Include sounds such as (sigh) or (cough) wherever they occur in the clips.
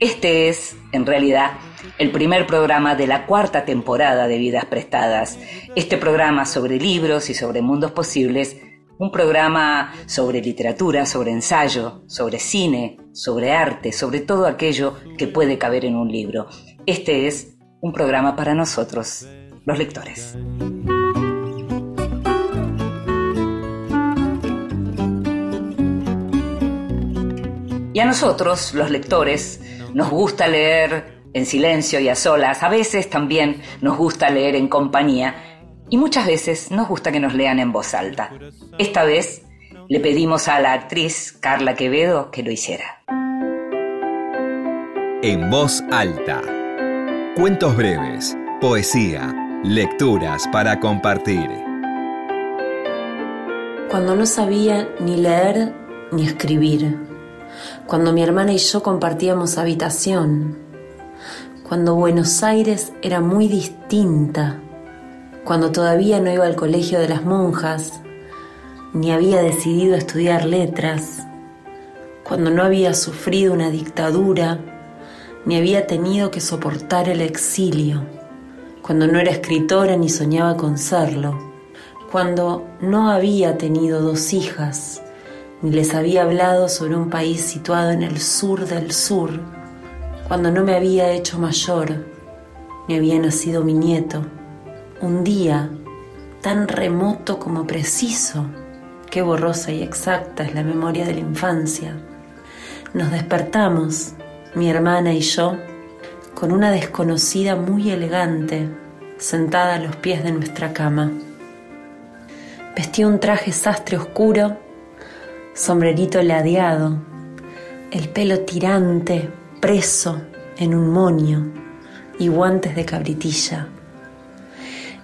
Este es, en realidad, el primer programa de la cuarta temporada de Vidas Prestadas. Este programa sobre libros y sobre mundos posibles, un programa sobre literatura, sobre ensayo, sobre cine, sobre arte, sobre todo aquello que puede caber en un libro. Este es un programa para nosotros, los lectores. Y a nosotros, los lectores, nos gusta leer en silencio y a solas, a veces también nos gusta leer en compañía y muchas veces nos gusta que nos lean en voz alta. Esta vez le pedimos a la actriz Carla Quevedo que lo hiciera. En voz alta Cuentos breves, poesía, lecturas para compartir. Cuando no sabía ni leer ni escribir. Cuando mi hermana y yo compartíamos habitación. Cuando Buenos Aires era muy distinta. Cuando todavía no iba al colegio de las monjas, ni había decidido estudiar letras. Cuando no había sufrido una dictadura ni había tenido que soportar el exilio, cuando no era escritora ni soñaba con serlo, cuando no había tenido dos hijas, les había hablado sobre un país situado en el sur del sur, cuando no me había hecho mayor, ni había nacido mi nieto, un día tan remoto como preciso, qué borrosa y exacta es la memoria de la infancia. Nos despertamos mi hermana y yo, con una desconocida muy elegante, sentada a los pies de nuestra cama. Vestía un traje sastre oscuro, sombrerito ladeado, el pelo tirante, preso en un moño y guantes de cabritilla.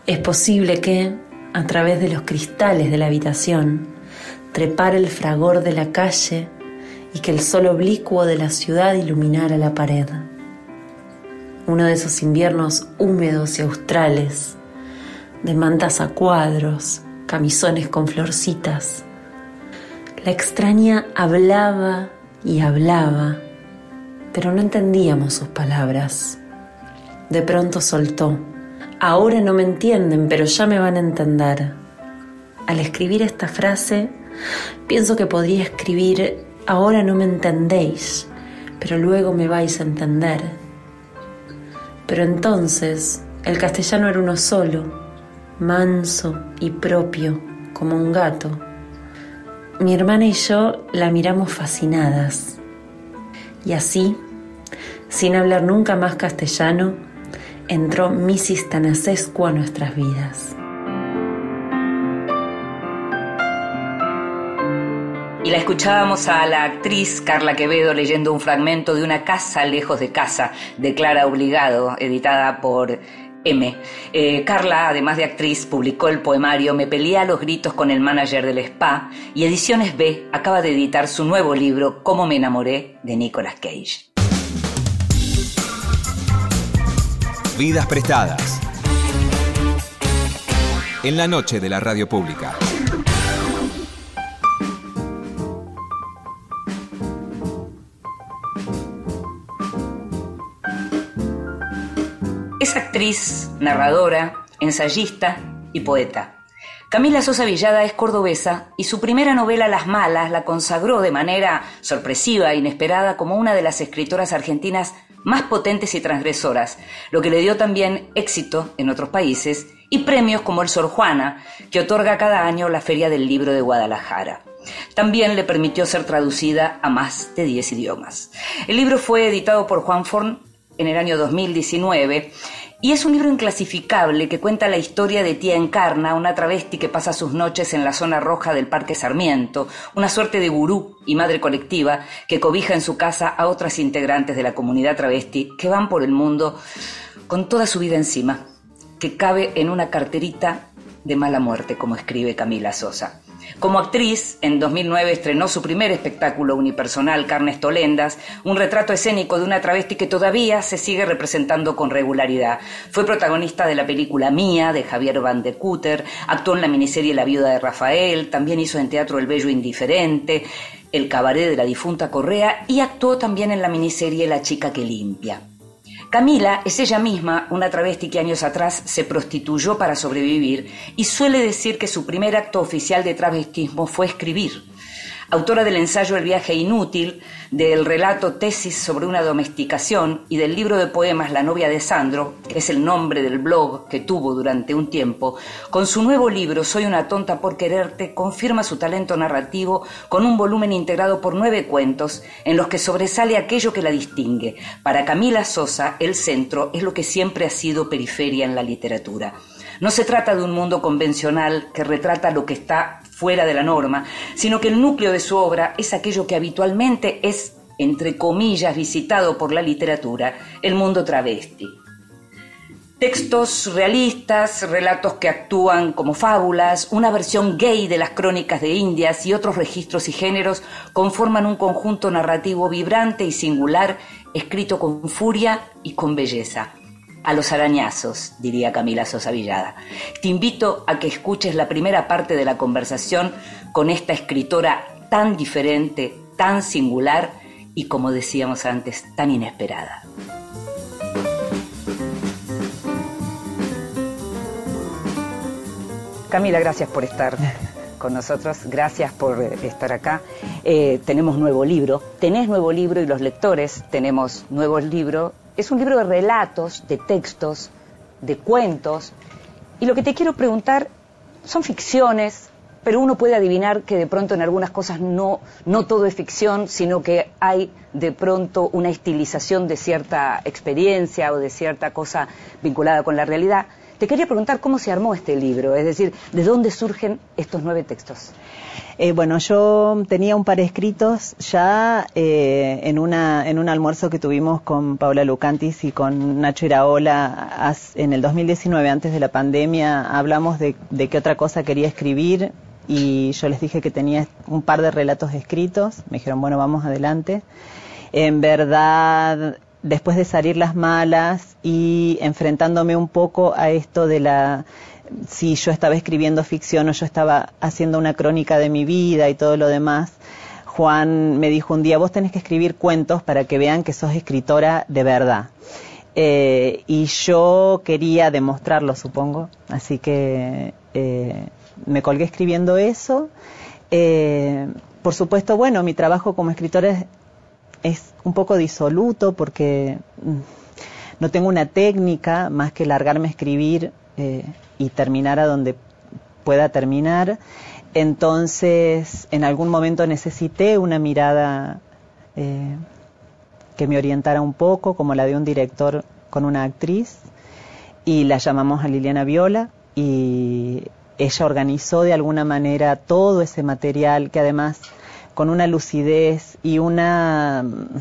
Es posible que, a través de los cristales de la habitación, trepara el fragor de la calle y que el sol oblicuo de la ciudad iluminara la pared. Uno de esos inviernos húmedos y australes, de mantas a cuadros, camisones con florcitas. La extraña hablaba y hablaba, pero no entendíamos sus palabras. De pronto soltó. Ahora no me entienden, pero ya me van a entender. Al escribir esta frase, pienso que podría escribir Ahora no me entendéis, pero luego me vais a entender. Pero entonces el castellano era uno solo, manso y propio, como un gato. Mi hermana y yo la miramos fascinadas. Y así, sin hablar nunca más castellano, entró Mrs. Tanasescu a nuestras vidas. Y la escuchábamos a la actriz Carla Quevedo leyendo un fragmento de Una casa lejos de casa, de Clara Obligado, editada por M. Eh, Carla, además de actriz, publicó el poemario Me peleé a los gritos con el manager del spa y Ediciones B acaba de editar su nuevo libro Cómo me enamoré de Nicolas Cage. Vidas prestadas. En la noche de la radio pública. Actriz, narradora, ensayista y poeta. Camila Sosa Villada es cordobesa y su primera novela Las Malas la consagró de manera sorpresiva e inesperada como una de las escritoras argentinas más potentes y transgresoras, lo que le dio también éxito en otros países y premios como el Sor Juana, que otorga cada año la Feria del Libro de Guadalajara. También le permitió ser traducida a más de 10 idiomas. El libro fue editado por Juan Forn en el año 2019 y es un libro inclasificable que cuenta la historia de Tía Encarna, una travesti que pasa sus noches en la zona roja del Parque Sarmiento, una suerte de gurú y madre colectiva que cobija en su casa a otras integrantes de la comunidad travesti que van por el mundo con toda su vida encima, que cabe en una carterita de mala muerte, como escribe Camila Sosa. Como actriz, en 2009 estrenó su primer espectáculo unipersonal, Carnes Tolendas, un retrato escénico de una travesti que todavía se sigue representando con regularidad. Fue protagonista de la película Mía, de Javier Van de Cutter, actuó en la miniserie La viuda de Rafael, también hizo en teatro El Bello Indiferente, El cabaret de la difunta Correa y actuó también en la miniserie La chica que limpia. Camila es ella misma. Una travesti que años atrás se prostituyó para sobrevivir y suele decir que su primer acto oficial de travestismo fue escribir autora del ensayo El viaje inútil, del relato Tesis sobre una domesticación y del libro de poemas La novia de Sandro, que es el nombre del blog que tuvo durante un tiempo, con su nuevo libro Soy una tonta por quererte, confirma su talento narrativo con un volumen integrado por nueve cuentos en los que sobresale aquello que la distingue. Para Camila Sosa, el centro es lo que siempre ha sido periferia en la literatura. No se trata de un mundo convencional que retrata lo que está fuera de la norma, sino que el núcleo de su obra es aquello que habitualmente es, entre comillas, visitado por la literatura, el mundo travesti. Textos realistas, relatos que actúan como fábulas, una versión gay de las crónicas de Indias y otros registros y géneros conforman un conjunto narrativo vibrante y singular, escrito con furia y con belleza a los arañazos, diría Camila Sosa Villada. Te invito a que escuches la primera parte de la conversación con esta escritora tan diferente, tan singular y, como decíamos antes, tan inesperada. Camila, gracias por estar con nosotros, gracias por estar acá. Eh, tenemos nuevo libro, tenés nuevo libro y los lectores tenemos nuevo libro es un libro de relatos, de textos, de cuentos. Y lo que te quiero preguntar son ficciones, pero uno puede adivinar que de pronto en algunas cosas no, no todo es ficción, sino que hay de pronto una estilización de cierta experiencia o de cierta cosa vinculada con la realidad. Te quería preguntar cómo se armó este libro, es decir, ¿de dónde surgen estos nueve textos? Eh, bueno, yo tenía un par escritos ya eh, en, una, en un almuerzo que tuvimos con Paula Lucantis y con Nacho Iraola en el 2019, antes de la pandemia, hablamos de, de qué otra cosa quería escribir y yo les dije que tenía un par de relatos escritos. Me dijeron, bueno, vamos adelante. En verdad, después de salir las malas y enfrentándome un poco a esto de la si yo estaba escribiendo ficción o yo estaba haciendo una crónica de mi vida y todo lo demás, Juan me dijo un día, vos tenés que escribir cuentos para que vean que sos escritora de verdad. Eh, y yo quería demostrarlo, supongo, así que eh, me colgué escribiendo eso. Eh, por supuesto, bueno, mi trabajo como escritora es un poco disoluto porque mm, no tengo una técnica más que largarme a escribir eh, y terminar a donde pueda terminar. Entonces, en algún momento necesité una mirada eh, que me orientara un poco, como la de un director con una actriz, y la llamamos a Liliana Viola y ella organizó de alguna manera todo ese material que además con una lucidez y una mm,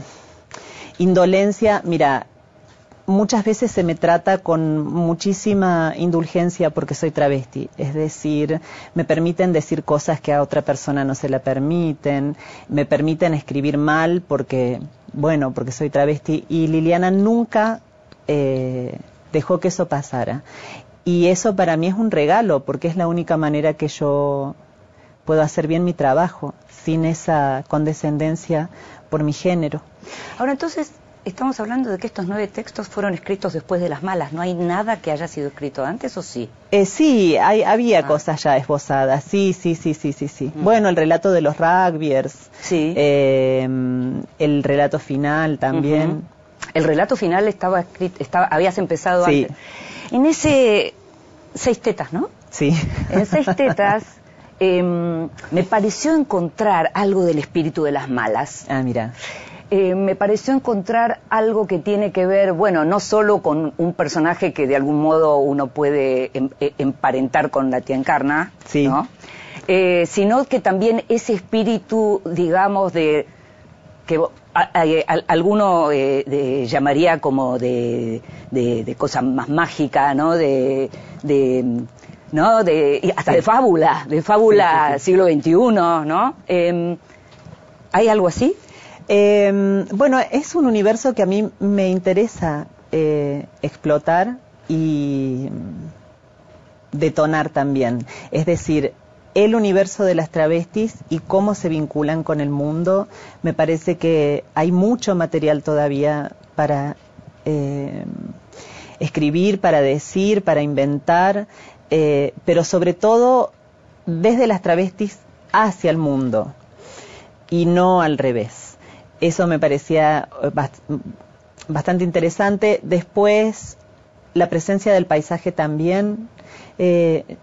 indolencia, mira, muchas veces se me trata con muchísima indulgencia porque soy travesti, es decir, me permiten decir cosas que a otra persona no se la permiten, me permiten escribir mal porque, bueno, porque soy travesti. Y Liliana nunca eh, dejó que eso pasara. Y eso para mí es un regalo porque es la única manera que yo puedo hacer bien mi trabajo sin esa condescendencia por mi género. Ahora entonces, estamos hablando de que estos nueve textos fueron escritos después de las malas. ¿No hay nada que haya sido escrito antes o sí? Eh, sí, hay, había ah. cosas ya esbozadas. Sí, sí, sí, sí, sí, sí. Mm. Bueno, el relato de los rugbyers. Sí. Eh, el relato final también. El relato final estaba escrito, estaba, habías empezado sí. antes. En ese seis tetas, ¿no? Sí. En seis tetas (laughs) Em, me pareció encontrar algo del espíritu de las malas. Ah, mira. eh, me pareció encontrar algo que tiene que ver, bueno, no solo con un personaje que de algún modo uno puede em, eh, emparentar con la tía Encarna, ¿no? Eh, sino que también ese espíritu, digamos, de que alguno llamaría como de, de, cosa más mágica, ¿no? De, ¿no? De, hasta de fábula, de fábula siglo XXI, ¿no? Em, ¿Hay algo así? Em, bueno, es un universo que a mí me interesa eh, explotar y detonar también. Es decir, el universo de las travestis y cómo se vinculan con el mundo. Me parece que hay mucho material todavía para eh, escribir, para decir, para inventar, eh, pero sobre todo desde las travestis hacia el mundo y no al revés. Eso me parecía eh, bastante interesante. Después, la presencia del paisaje también. Eh,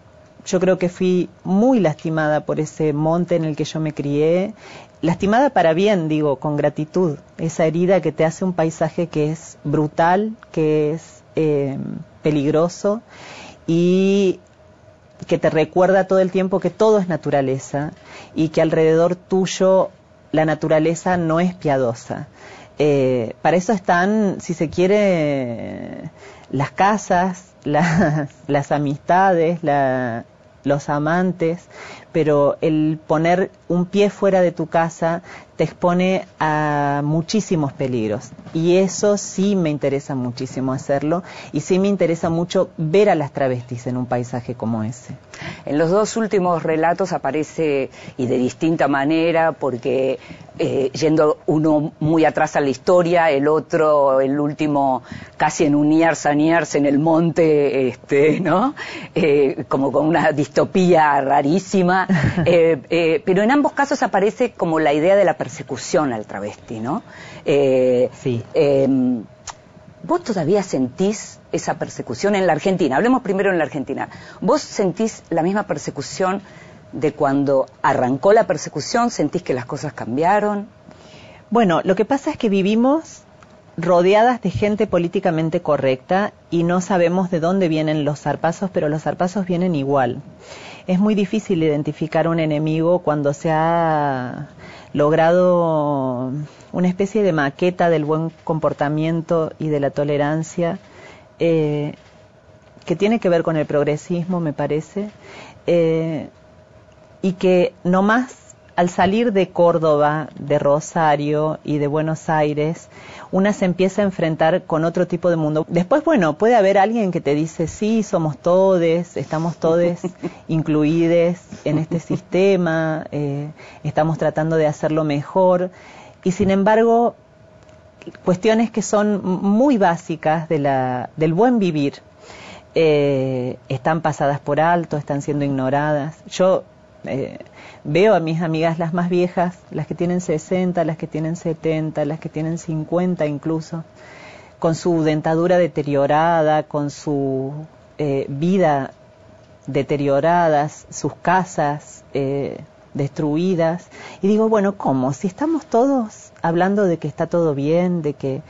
yo creo que fui muy lastimada por ese monte en el que yo me crié. Lastimada para bien, digo, con gratitud. Esa herida que te hace un paisaje que es brutal, que es eh, peligroso y que te recuerda todo el tiempo que todo es naturaleza y que alrededor tuyo la naturaleza no es piadosa. Eh, para eso están, si se quiere, las casas, (laughs) las amistades, los amantes, pero el poner un pie fuera de tu casa te expone a muchísimos peligros. Y eso sí me interesa muchísimo hacerlo y sí me interesa mucho ver a las travestis en un paisaje como ese. En los dos últimos relatos aparece, y de distinta manera, porque eh, yendo uno muy atrás a la historia, el otro, el último, casi en un a en el monte, este, ¿no? Eh, como con una distopía rarísima. (laughs) Eh, pero en ambos casos aparece como la idea de la persecución al travesti, ¿no? sí. Em, ¿Vos todavía sentís esa persecución en la Argentina? Hablemos primero en la Argentina. ¿Vos sentís la misma persecución de cuando arrancó la persecución? ¿Sentís que las cosas cambiaron? Bueno, lo que pasa es que vivimos rodeadas de gente políticamente correcta y no sabemos de dónde vienen los zarpazos, pero los zarpazos vienen igual. Es muy difícil identificar un enemigo cuando se ha logrado una especie de maqueta del buen comportamiento y de la tolerancia eh, que tiene que ver con el progresismo, me parece, eh, y que no más al salir de Córdoba, de Rosario y de Buenos Aires, una se empieza a enfrentar con otro tipo de mundo. Después, bueno, puede haber alguien que te dice, sí, somos todes, estamos todes (laughs) incluidos en este sistema, eh, estamos tratando de hacerlo mejor, y sin embargo, cuestiones que son muy básicas de la, del buen vivir eh, están pasadas por alto, están siendo ignoradas. Yo eh, veo a mis amigas las más viejas, las que tienen 60, las que tienen 70, las que tienen 50 incluso, con su dentadura deteriorada, con su eh, vida deterioradas, sus casas destruidas. Y digo, bueno, ¿cómo? Si estamos todos hablando de que está todo bien, de que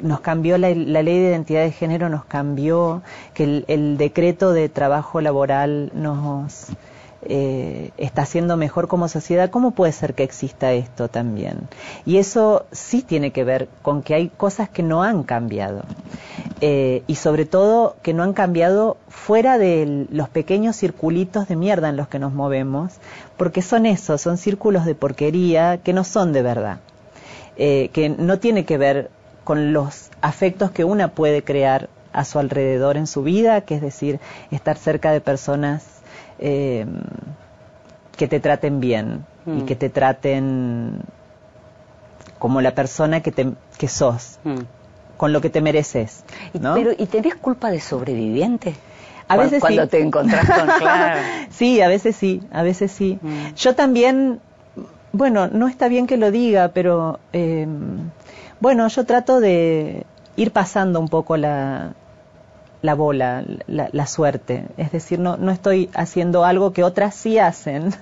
nos cambió la, ley de identidad de género, nos cambió, que el, decreto de trabajo laboral nos eh, está haciendo mejor como sociedad, ¿cómo puede ser que exista esto también? Y eso sí tiene que ver con que hay cosas que no han cambiado. Eh, y sobre todo que no han cambiado fuera de los pequeños circulitos de mierda en los que nos movemos, porque son esos, son círculos de porquería que no son de verdad, eh, que no tiene que ver con los afectos que una puede crear a su alrededor en su vida, que es decir, estar cerca de personas eh, que te traten bien y mm. que te traten como la persona que, te, que sos. Mm con lo que te mereces. ¿no? Pero, ¿y tenés culpa de sobreviviente? A veces cuando te encontrás con (laughs) claro. sí, a veces sí, a veces sí. Mm. Yo también, bueno, no está bien que lo diga, pero em, bueno, yo trato de ir pasando un poco la, la bola, la, la, suerte. Es decir, no, no estoy haciendo algo que otras sí hacen,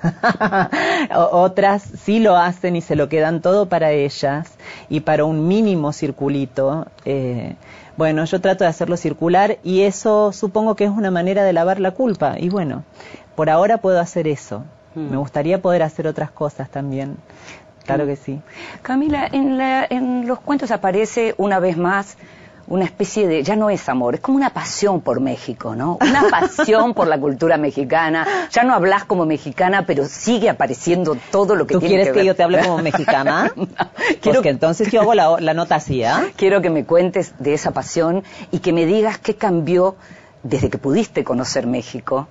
(laughs) otras sí lo hacen y se lo quedan todo para ellas y para un mínimo circulito. Eh, bueno, yo trato de hacerlo circular y eso supongo que es una manera de lavar la culpa. Y bueno, por ahora puedo hacer eso. Mm. Me gustaría poder hacer otras cosas también. Claro que sí. Camila, en, la, en los cuentos aparece una vez más una especie de, ya no es amor, es como una pasión por México, ¿no? Una pasión por la cultura mexicana. Ya no hablas como mexicana, pero sigue apareciendo todo lo que ¿Tú tiene quieres que, que yo te hable como mexicana? (laughs) no, quiero que entonces yo hago la, la nota así, ¿ah? Quiero que me cuentes de esa pasión y que me digas qué cambió desde que pudiste conocer México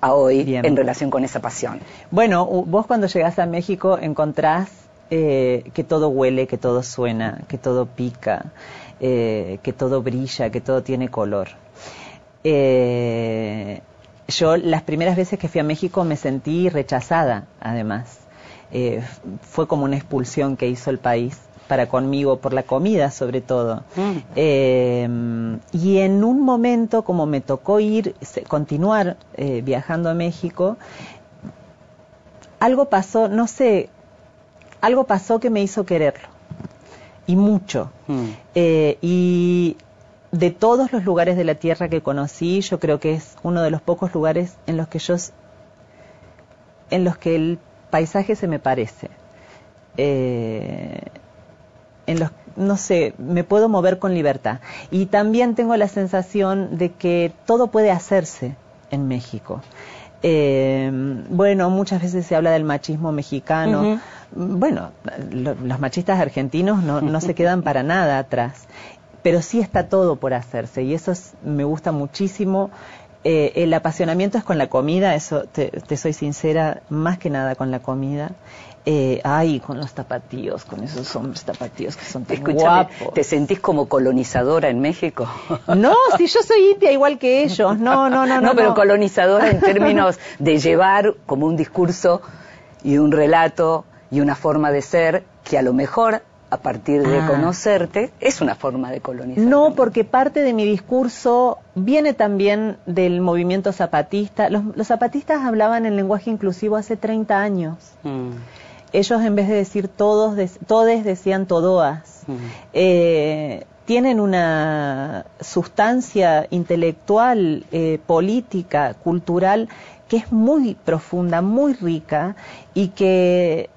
a hoy Bien. en relación con esa pasión. Bueno, vos cuando llegás a México encontrás eh, que todo huele, que todo suena, que todo pica, eh, que todo brilla, que todo tiene color. Eh, yo las primeras veces que fui a México me sentí rechazada, además. Eh, fue como una expulsión que hizo el país para conmigo, por la comida sobre todo. Mm. Eh, y en un momento, como me tocó ir, continuar eh, viajando a México, algo pasó, no sé, algo pasó que me hizo quererlo. Y mucho. Mm. Eh, y de todos los lugares de la Tierra que conocí, yo creo que es uno de los pocos lugares en los que yo, en los que el paisaje se me parece. Eh, en los, no sé, me puedo mover con libertad. Y también tengo la sensación de que todo puede hacerse en México. Eh, bueno, muchas veces se habla del machismo mexicano. Uh -huh. Bueno, lo, los machistas argentinos no, no se quedan para nada atrás, pero sí está todo por hacerse y eso es, me gusta muchísimo. Eh, el apasionamiento es con la comida, eso te, te, soy sincera, más que nada con la comida. Eh, ay, con los tapatíos, con esos hombres tapatíos que son tan Escúchame, guapos. ¿Te sentís como colonizadora en México? (laughs) No, si yo soy india igual que ellos. No, no, no, (laughs) no. No, pero colonizadora en términos (laughs) de llevar como un discurso y un relato y una forma de ser que a lo mejor a partir de Ah. conocerte es una forma de colonizar. No, porque parte de mi discurso viene también del movimiento zapatista. Los, los zapatistas hablaban en lenguaje inclusivo hace 30 años. Mm. Ellos en vez de decir todos, de- todes decían todoas. Eh, tienen una sustancia intelectual, eh, política, cultural, que es muy profunda, muy rica y que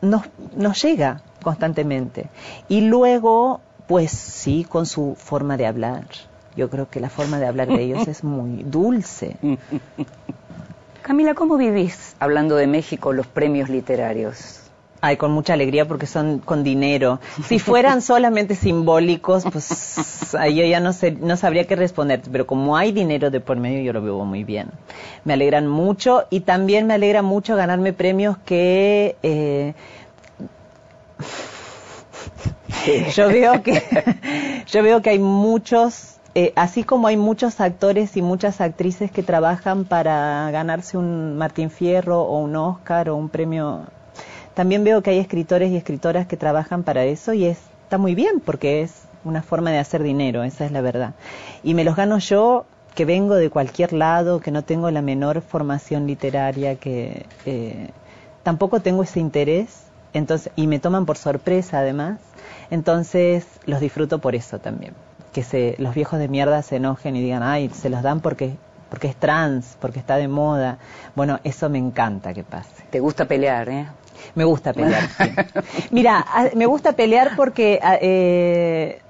nos, nos llega constantemente. Y luego, pues sí, con su forma de hablar. Yo creo que la forma de hablar de ellos (laughs) es muy dulce. (laughs) Camila, ¿cómo vivís, hablando de México, los premios literarios? Ay, con mucha alegría porque son con dinero. Si fueran solamente simbólicos, pues ahí yo ya no sé, no sabría qué responder. Pero como hay dinero de por medio, yo lo vivo muy bien. Me alegran mucho y también me alegra mucho ganarme premios que eh, (laughs) yo veo que (laughs) yo veo que hay muchos eh, así como hay muchos actores y muchas actrices que trabajan para ganarse un Martín Fierro o un Oscar o un premio también veo que hay escritores y escritoras que trabajan para eso y es- está muy bien porque es una forma de hacer dinero, esa es la verdad. Y me los gano yo, que vengo de cualquier lado, que no tengo la menor formación literaria, que eh, tampoco tengo ese interés, entonces y me toman por sorpresa además, entonces los disfruto por eso también. Que se, los viejos de mierda se enojen y digan, ay, se los dan porque porque es trans, porque está de moda. Bueno, eso me encanta que pase. ¿Te gusta pelear, eh? Me gusta pelear. sí. (laughs) Mira, a- me gusta pelear porque a- eh,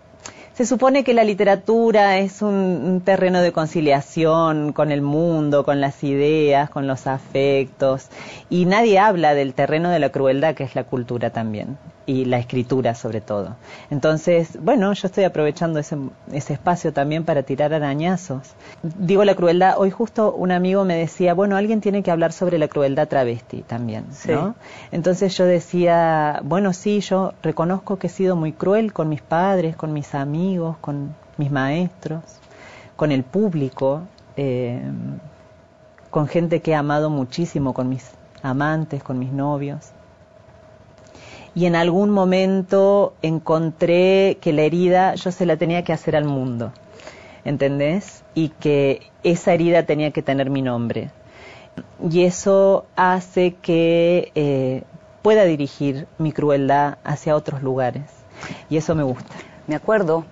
se supone que la literatura es un, un terreno de conciliación con el mundo, con las ideas, con los afectos, y nadie habla del terreno de la crueldad que es la cultura también, y la escritura sobre todo. Entonces, bueno, yo estoy aprovechando ese, ese espacio también para tirar arañazos. Digo la crueldad, hoy justo un amigo me decía, bueno, alguien tiene que hablar sobre la crueldad travesti también, Sí. ¿no? Entonces yo decía, bueno, sí, yo reconozco que he sido muy cruel con mis padres, con mis amigos, con mis maestros, con el público, eh, con gente que he amado muchísimo, con mis amantes, con mis novios. Y en algún momento encontré que la herida yo se la tenía que hacer al mundo. ¿entendés? Y que esa herida tenía que tener mi nombre. Y eso hace que eh, pueda dirigir mi crueldad hacia otros lugares. Y eso me gusta. Me acuerdo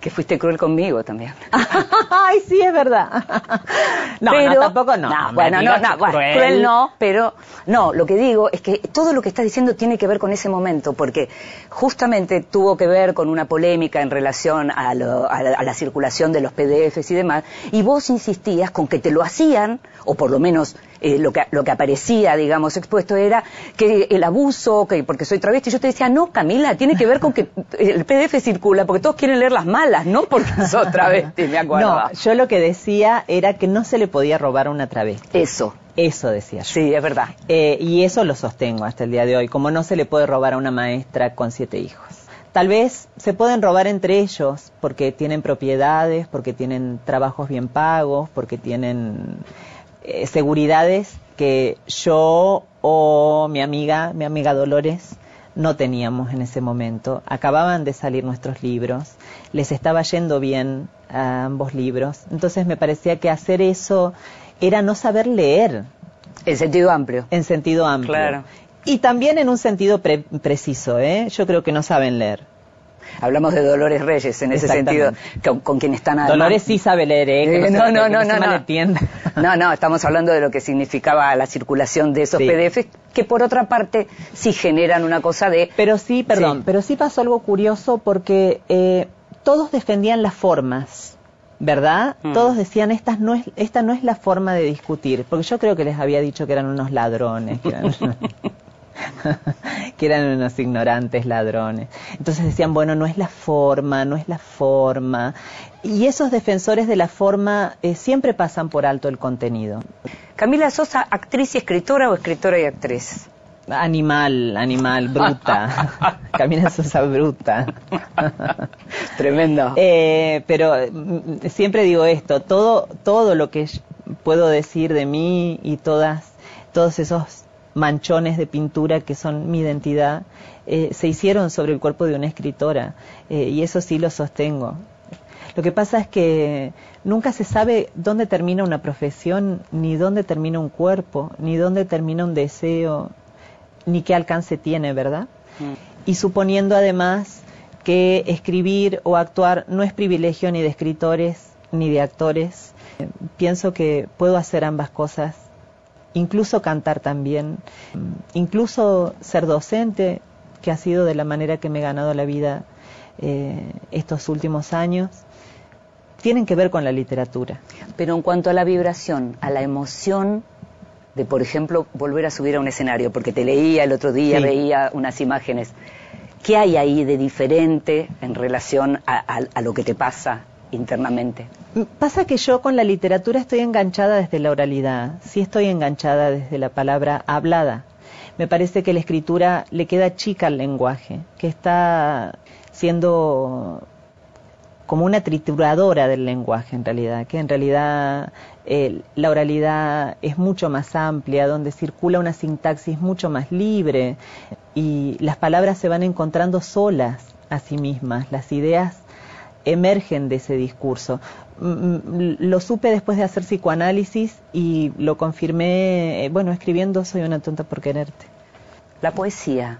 que fuiste cruel conmigo también. (laughs) Ay, sí, es verdad. (laughs) no, no, tampoco no. bueno, no, no, cruel. no, pero no, lo que digo es que todo lo que estás diciendo tiene que ver con ese momento, porque justamente tuvo que ver con una polémica en relación a, la, circulación de los PDFs y demás, y vos insistías con que te lo hacían, o por lo menos eh, lo, que, lo que aparecía, digamos, expuesto era que el abuso, que porque soy travesti, yo te decía, no, Camila, tiene que ver con que el PDF circula, porque todos quieren leer las malas, no porque (laughs) sos travesti, me acuerdo. No, yo lo que decía era que no se le podía robar a una travesti. Eso. Eso decía yo. Sí, es verdad. Eh, y eso lo sostengo hasta el día de hoy, como no se le puede robar a una maestra con siete hijos. Tal vez se pueden robar entre ellos porque tienen propiedades, porque tienen trabajos bien pagos, porque tienen eh, seguridades que yo o mi amiga, mi amiga Dolores, no teníamos en ese momento. Acababan de salir nuestros libros, les estaba yendo bien a ambos libros. Entonces me parecía que hacer eso era no saber leer. En sentido amplio. En sentido amplio. Claro. Y también en un sentido preciso, ¿eh? Yo creo que no saben leer. Hablamos de Dolores Reyes en ese sentido, con, quien están Dolores sí sabe leer, ¿eh? no, no, no, no, no, (laughs) no, no, estamos hablando de lo que significaba la circulación de esos PDFs, que por otra parte sí generan una cosa de... Pero sí, perdón, pero sí pasó algo curioso porque eh, todos defendían las formas. ¿Verdad? Mm. Todos decían, esta no, es, esta no es la forma de discutir, porque yo creo que les había dicho que eran unos ladrones. Que eran... (laughs) (laughs) que eran unos ignorantes ladrones. Entonces decían, bueno, no es la forma, no es la forma. Y esos defensores de la forma eh, siempre pasan por alto el contenido. Camila Sosa, actriz y escritora o escritora y actriz? Animal, animal, bruta. (laughs) Camila Sosa bruta. (laughs) Tremendo. Eh, pero mm, siempre digo esto, todo, todo lo que puedo decir de mí y todas, todos esos manchones de pintura que son mi identidad, eh, se hicieron sobre el cuerpo de una escritora eh, y eso sí lo sostengo. Lo que pasa es que nunca se sabe dónde termina una profesión, ni dónde termina un cuerpo, ni dónde termina un deseo, ni qué alcance tiene, ¿verdad? Mm. Y suponiendo además que escribir o actuar no es privilegio ni de escritores ni de actores, eh, pienso que puedo hacer ambas cosas incluso cantar también, incluso ser docente, que ha sido de la manera que me he ganado la vida eh, estos últimos años, tienen que ver con la literatura. Pero en cuanto a la vibración, a la emoción de, por ejemplo, volver a subir a un escenario, porque te leía el otro día, veía unas imágenes, ¿qué hay ahí de diferente en relación a lo que te pasa internamente? Pasa que yo con la literatura estoy enganchada desde la oralidad, sí estoy enganchada desde la palabra hablada. Me parece que la escritura le queda chica al lenguaje, que está siendo como una trituradora del lenguaje en realidad, que en realidad eh, la oralidad es mucho más amplia, donde circula una sintaxis mucho más libre y las palabras se van encontrando solas a sí mismas, las ideas emergen de ese discurso. Mm, mm, lo supe después de hacer psicoanálisis y lo confirmé, eh, bueno, escribiendo Soy una tonta por quererte. La poesía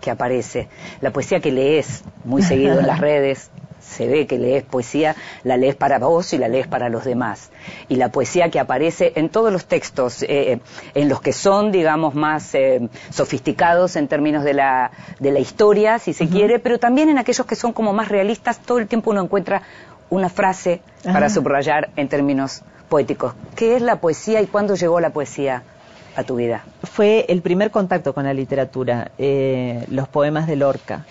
que aparece, la poesía que lees muy seguido en las (laughs) redes, se ve que lees poesía, la lees para vos y la lees para los demás. Y la poesía que aparece en todos los textos, eh, en los que son, digamos, más eh, sofisticados en términos de la, de la historia, si se quiere, pero también en aquellos que son como más realistas, todo el tiempo uno encuentra una frase para subrayar en términos poéticos. ¿Qué es la poesía y cuándo llegó la poesía a tu vida? Fue el primer contacto con la literatura, eh, los poemas de Lorca.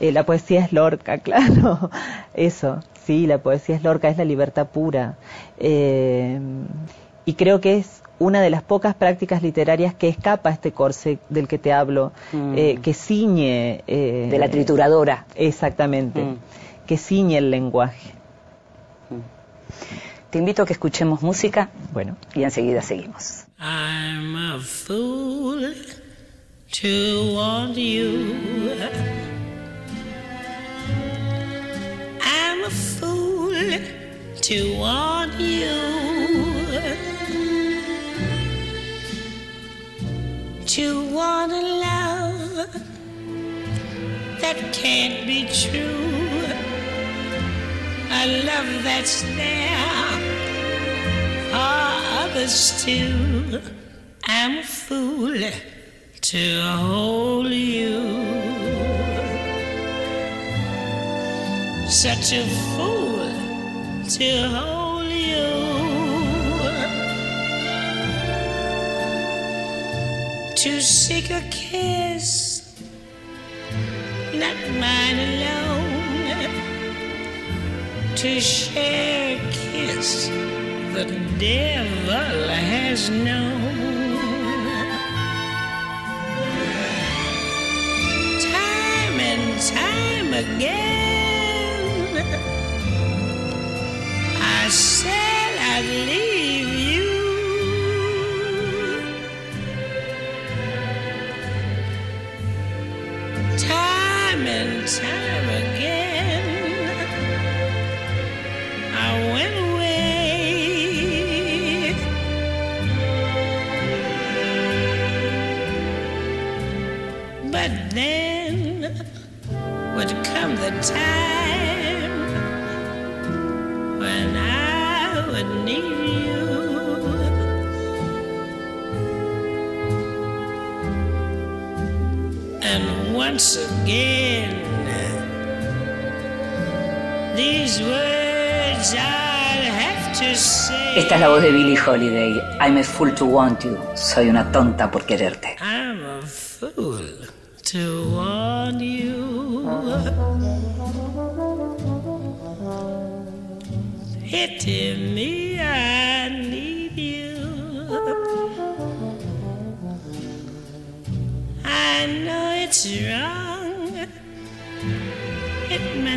Eh, la poesía es Lorca, (laughs) claro, eso, sí, la poesía es Lorca, es la libertad pura. Eh, y creo que es una de las pocas prácticas literarias que escapa a este corse del que te hablo, mm. eh, que ciñe... de la trituradora. Exactamente, mm. que ciñe el lenguaje. Mm. Te invito a que escuchemos música. Bueno. Y enseguida seguimos. I'm a fool to want you. To want you. To want a love that can't be true. A love that's there for others too. I'm a fool to hold you. Such a fool to hold you. To seek a kiss, not mine alone. To share a kiss the devil has known. Time and time again, said I'd leave you. Time and time again, I went away. But then would come the time again, these words I'd have to say. Esta es la voz de Billie Holiday. I'm a fool to want you. Soy una tonta por quererte. I'm a fool to want you. Pity me,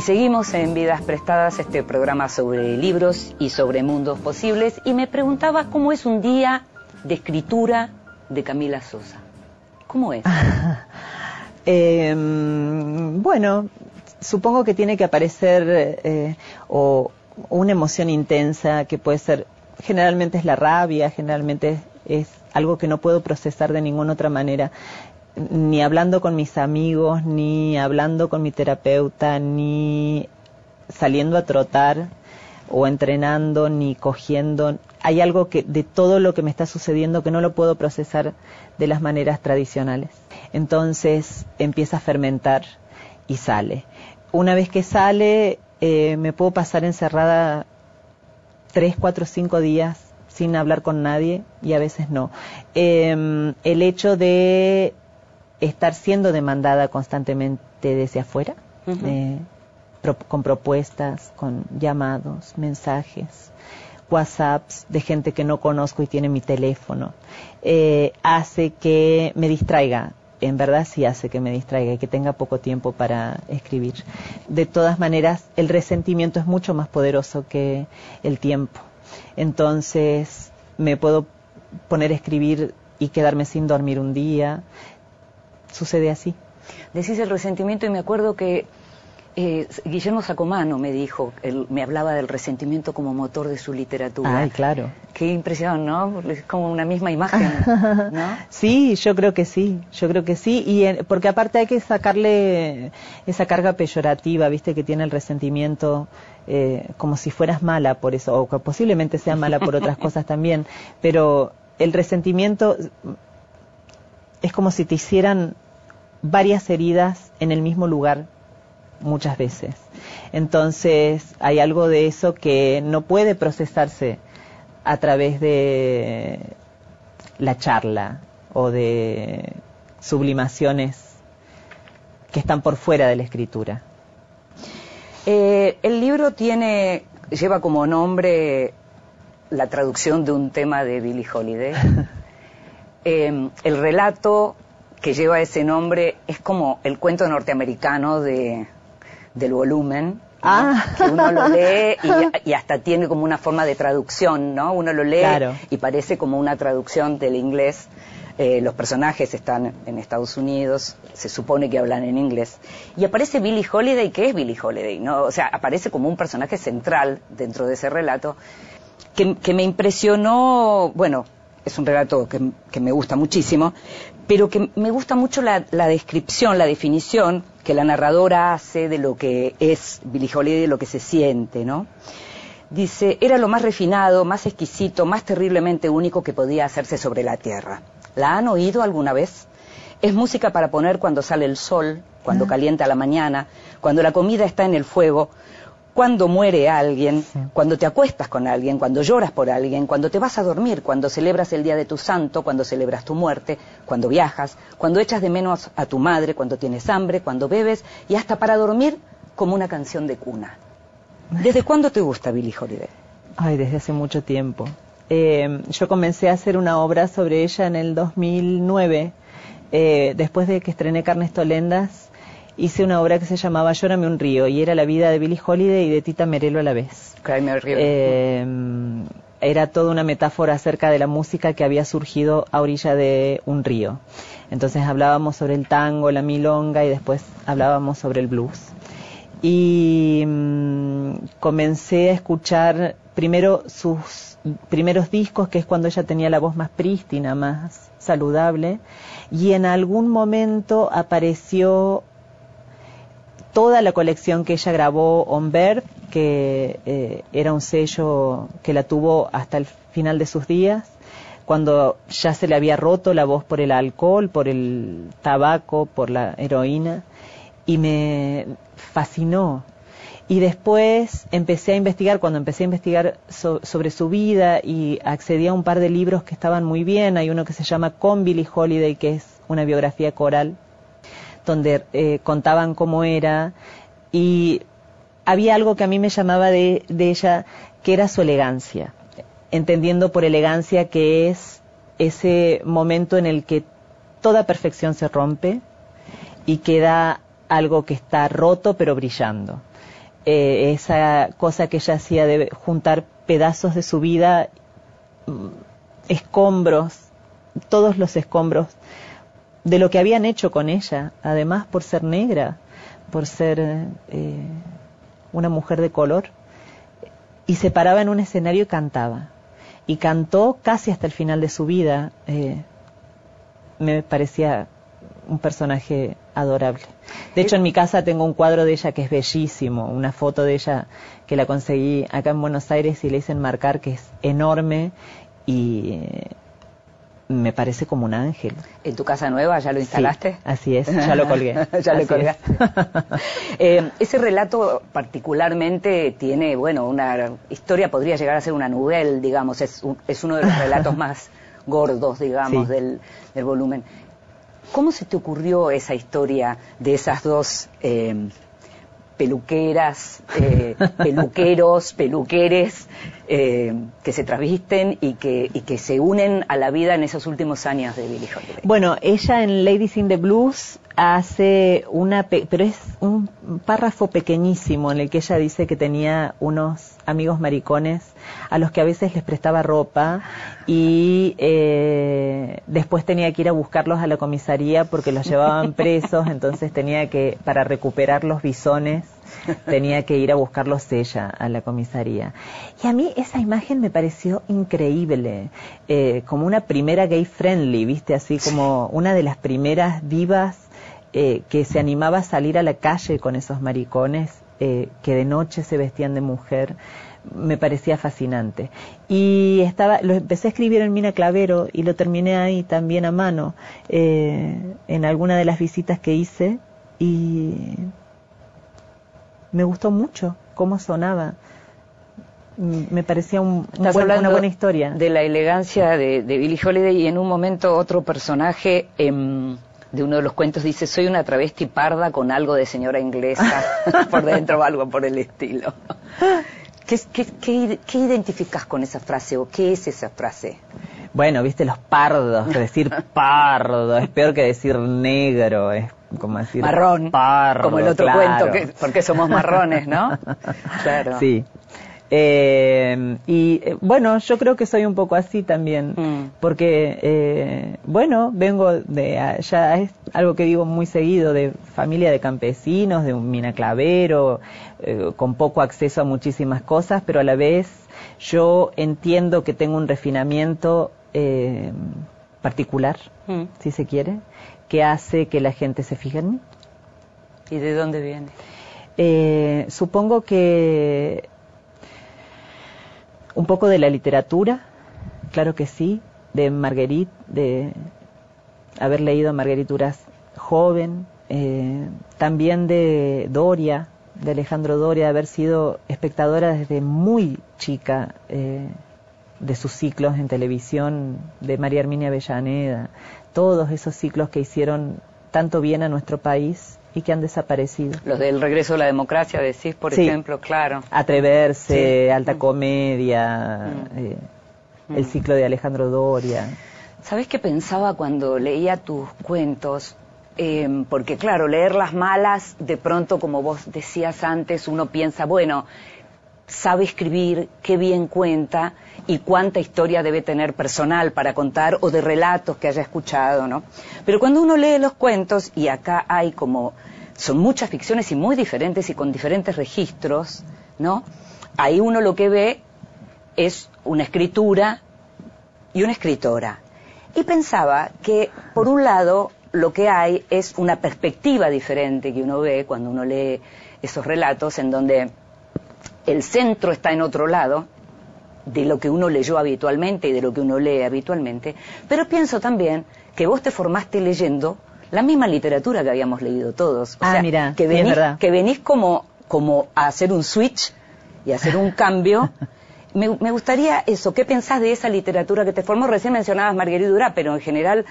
Y seguimos en Vidas Prestadas, este programa sobre libros y sobre mundos posibles. Y me preguntaba cómo es un día de escritura de Camila Sosa. ¿Cómo es? (laughs) Eh, bueno, supongo que tiene que aparecer eh, o una emoción intensa que puede ser, generalmente es la rabia, generalmente es algo que no puedo procesar de ninguna otra manera, ni hablando con mis amigos, ni hablando con mi terapeuta, ni saliendo a trotar o entrenando, ni cogiendo. Hay algo que de todo lo que me está sucediendo que no lo puedo procesar de las maneras tradicionales. Entonces empieza a fermentar y sale. Una vez que sale, eh, me puedo pasar encerrada tres, cuatro, cinco días sin hablar con nadie y a veces no. Eh, el hecho de estar siendo demandada constantemente desde afuera, eh, pro- con propuestas, con llamados, mensajes, WhatsApps de gente que no conozco y tiene mi teléfono, eh, hace que me distraiga. En verdad sí hace que me distraiga y que tenga poco tiempo para escribir. De todas maneras, el resentimiento es mucho más poderoso que el tiempo. Entonces, me puedo poner a escribir y quedarme sin dormir un día. Sucede así. Decís el resentimiento y me acuerdo que eh, Guillermo Sacomano me dijo, él me hablaba del resentimiento como motor de su literatura. Ay, claro. Qué impresión, ¿no? Es como una misma imagen, (laughs) ¿no? Sí, yo creo que sí, yo creo que sí, y en- porque aparte hay que sacarle esa carga peyorativa, viste, que tiene el resentimiento, eh, como si fueras mala por eso, o que posiblemente sea mala por otras (laughs) cosas también, pero el resentimiento es como si te hicieran varias heridas en el mismo lugar muchas veces. Entonces hay algo de eso que no puede procesarse a través de la charla o de sublimaciones que están por fuera de la escritura. Eh, el libro tiene lleva como nombre la traducción de un tema de Billie Holiday. (laughs) Eh, el relato que lleva ese nombre es como el cuento norteamericano de, del volumen. ¿no? Ah. que uno lo (laughs) lee y, y hasta tiene como una forma de traducción, ¿no? Uno lo lee Claro. y parece como una traducción del inglés. Eh, los personajes están en Estados Unidos, se supone que hablan en inglés. Y aparece Billie Holiday, que es Billie Holiday, ¿no? O sea, aparece como un personaje central dentro de ese relato que, que me impresionó, bueno, es un relato que, que me gusta muchísimo, pero que me gusta mucho la, la descripción, la definición que la narradora hace de lo que es Billie Holiday, de lo que se siente, ¿no? Dice, era lo más refinado, más exquisito, más terriblemente único que podía hacerse sobre la tierra. ¿La han oído alguna vez? Es música para poner cuando sale el sol, cuando calienta la mañana, cuando la comida está en el fuego, cuando muere alguien, cuando te acuestas con alguien, cuando lloras por alguien, cuando te vas a dormir, cuando celebras el día de tu santo, cuando celebras tu muerte, cuando viajas, cuando echas de menos a tu madre, cuando tienes hambre, cuando bebes y hasta para dormir como una canción de cuna. ¿Desde cuándo te gusta Billie Holiday? Ay, desde hace mucho tiempo. Eh, yo comencé a hacer una obra sobre ella en el 2009, eh, después de que estrené Carnes Tolendas. Hice una obra que se llamaba Llórame un río y era la vida de Billie Holiday y de Tita Merelo a la vez. Eh, era toda una metáfora acerca de la música que había surgido a orilla de un río. Entonces hablábamos sobre el tango, la milonga y después hablábamos sobre el blues. Y mm, comencé a escuchar primero sus primeros discos, que es cuando ella tenía la voz más prístina, más saludable, y en algún momento apareció toda la colección que ella grabó On que eh, era un sello que la tuvo hasta el final de sus días, cuando ya se le había roto la voz por el alcohol, por el tabaco, por la heroína, y me fascinó. Y después empecé a investigar, cuando empecé a investigar so- sobre su vida y accedí a un par de libros que estaban muy bien, hay uno que se llama Con Billie Holiday, que es una biografía coral, donde eh, contaban cómo era y había algo que a mí me llamaba de, ella, que era su elegancia, entendiendo por elegancia que es ese momento en el que toda perfección se rompe y queda algo que está roto pero brillando. Eh, esa cosa que ella hacía de juntar pedazos de su vida, mm, escombros, todos los escombros de lo que habían hecho con ella, además por ser negra, por ser eh, una mujer de color, y se paraba en un escenario y cantaba. Y cantó casi hasta el final de su vida. eh, me parecía un personaje adorable. De hecho, en mi casa tengo un cuadro de ella que es bellísimo, una foto de ella que la conseguí acá en Buenos Aires y le hice enmarcar que es enorme y me parece como un ángel. ¿En tu casa nueva ya lo instalaste? Sí, así es, (laughs) ya lo colgué. (laughs) ya lo Así colgaste. es. (laughs) Eh, ese relato particularmente tiene, bueno, una historia, podría llegar a ser una novela, digamos, es, un- es uno de los relatos más gordos, digamos, Sí. del, del volumen. ¿Cómo se te ocurrió esa historia de esas dos eh, peluqueras, eh, (laughs) peluqueros, peluqueres eh, que se travisten y que, y que se unen a la vida en esos últimos años de Billie Holiday? Bueno, ella en Ladies in the Blues hace una, pe- pero es un párrafo pequeñísimo en el que ella dice que tenía unos amigos maricones a los que a veces les prestaba ropa y eh, después tenía que ir a buscarlos a la comisaría porque los llevaban (laughs) presos, entonces tenía que, para recuperar los bisones, tenía que ir a buscarlos ella a la comisaría. Y a mí esa imagen me pareció increíble, eh, como una primera gay friendly, viste, así como una de las primeras divas eh, que se animaba a salir a la calle con esos maricones eh, que de noche se vestían de mujer. Me parecía fascinante. Y estaba, lo empecé a escribir en Mina Clavero y lo terminé ahí también a mano, eh, en alguna de las visitas que hice. Y me gustó mucho cómo sonaba. Mm, Me parecía un, buen- una buena historia. De la elegancia de, de Billie Holiday y en un momento otro personaje em, de uno de los cuentos dice, soy una travesti parda con algo de señora inglesa (laughs) por dentro o algo por el estilo. (laughs) ¿Qué, qué, qué, qué identificas con esa frase o qué es esa frase? Bueno, viste los pardos, decir pardo es peor que decir negro, es como decir Marrón, pardo, como el otro claro. cuento, que, porque somos marrones, ¿no? (laughs) Claro. Sí. Eh, y eh, bueno, yo creo que soy un poco así también, Mm. porque, eh, bueno, vengo de allá, es algo que digo muy seguido, de familia de campesinos, de un minaclavero, eh, con poco acceso a muchísimas cosas, pero a la vez yo entiendo que tengo un refinamiento eh, particular, Mm. si se quiere, que hace que la gente se fije en mí. ¿Y de dónde viene? Eh, supongo que un poco de la literatura, claro que sí, de Marguerite, de haber leído Marguerite Duras joven, eh, también de Doria, de Alejandro Doria, de haber sido espectadora desde muy chica eh, de sus ciclos en televisión, de María Herminia Avellaneda, todos esos ciclos que hicieron tanto bien a nuestro país y que han desaparecido. Los del regreso a la democracia, decís, por Sí. ejemplo, claro. Atreverse, Sí. alta comedia, Mm. eh, el ciclo de Alejandro Doria. ¿Sabés qué pensaba cuando leía tus cuentos? Eh, porque claro, leer las malas, de pronto, como vos decías antes, uno piensa, bueno, sabe escribir, qué bien cuenta y cuánta historia debe tener personal para contar o de relatos que haya escuchado, ¿no? Pero cuando uno lee los cuentos, y acá hay como, son muchas ficciones y muy diferentes y con diferentes registros, ¿no? Ahí uno lo que ve es una escritura y una escritora. Y pensaba que, por un lado, lo que hay es una perspectiva diferente que uno ve cuando uno lee esos relatos en donde el centro está en otro lado de lo que uno leyó habitualmente y de lo que uno lee habitualmente, pero pienso también que vos te formaste leyendo la misma literatura que habíamos leído todos. O Ah, sea, mirá, que es venís, que venís como, como a hacer un switch y a hacer un cambio. (laughs) Me, me gustaría eso, ¿qué pensás de esa literatura que te formó? Recién mencionabas Marguerite Durá, pero en general